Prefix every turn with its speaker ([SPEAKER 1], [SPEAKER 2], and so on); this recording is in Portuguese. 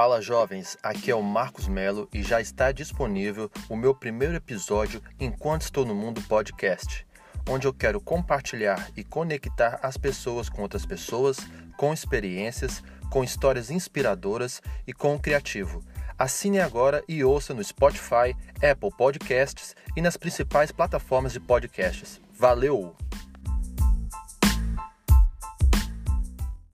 [SPEAKER 1] Fala jovens, aqui é o Marcos Melo e já está disponível o meu primeiro episódio Enquanto Estou no Mundo Podcast, onde eu quero compartilhar e conectar as pessoas com outras pessoas, com experiências, com histórias inspiradoras e com o criativo. Assine agora e ouça no Spotify, Apple Podcasts e nas principais plataformas de podcasts. Valeu!